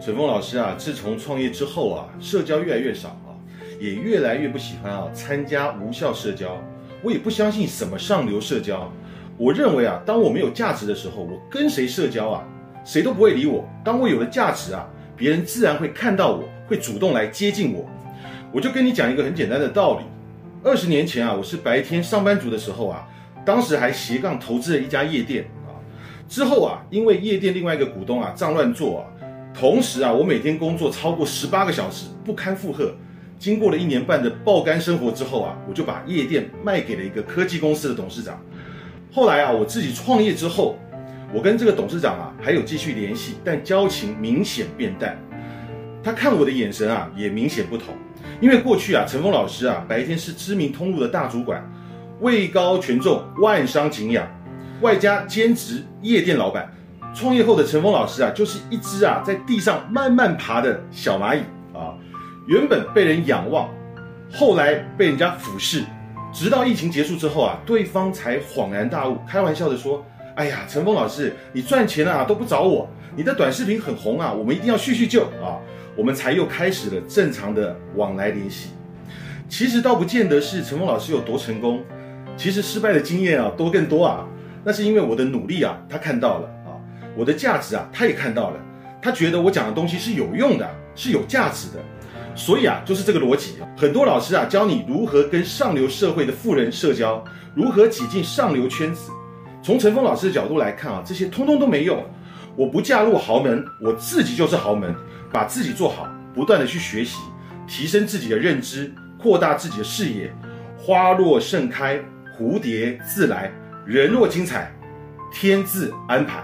陈峰老师啊，自从创业之后啊，社交越来越少啊，也越来越不喜欢啊参加无效社交。我也不相信什么上流社交。我认为啊，当我没有价值的时候，我跟谁社交啊，谁都不会理我。当我有了价值啊，别人自然会看到我，会主动来接近我。我就跟你讲一个很简单的道理。二十年前啊，我是白天上班族的时候啊，当时还斜杠投资了一家夜店啊。之后啊，因为夜店另外一个股东啊账乱做啊。同时啊，我每天工作超过十八个小时，不堪负荷。经过了一年半的爆肝生活之后啊，我就把夜店卖给了一个科技公司的董事长。后来啊，我自己创业之后，我跟这个董事长啊还有继续联系，但交情明显变淡。他看我的眼神啊也明显不同。因为过去啊，陈峰老师啊白天是知名通路的大主管，位高权重，万商敬仰，外加兼职夜店老板。创业后的陈峰老师啊，就是一只啊在地上慢慢爬的小蚂蚁啊，原本被人仰望，后来被人家俯视，直到疫情结束之后啊，对方才恍然大悟，开玩笑的说：“哎呀，陈峰老师，你赚钱啊都不找我，你的短视频很红啊，我们一定要叙叙旧啊。”我们才又开始了正常的往来联系。其实倒不见得是陈峰老师有多成功，其实失败的经验啊多更多啊，那是因为我的努力啊，他看到了。我的价值啊，他也看到了，他觉得我讲的东西是有用的，是有价值的，所以啊，就是这个逻辑。很多老师啊，教你如何跟上流社会的富人社交，如何挤进上流圈子。从陈峰老师的角度来看啊，这些通通都没用。我不嫁入豪门，我自己就是豪门，把自己做好，不断的去学习，提升自己的认知，扩大自己的视野。花若盛开，蝴蝶自来；人若精彩，天自安排。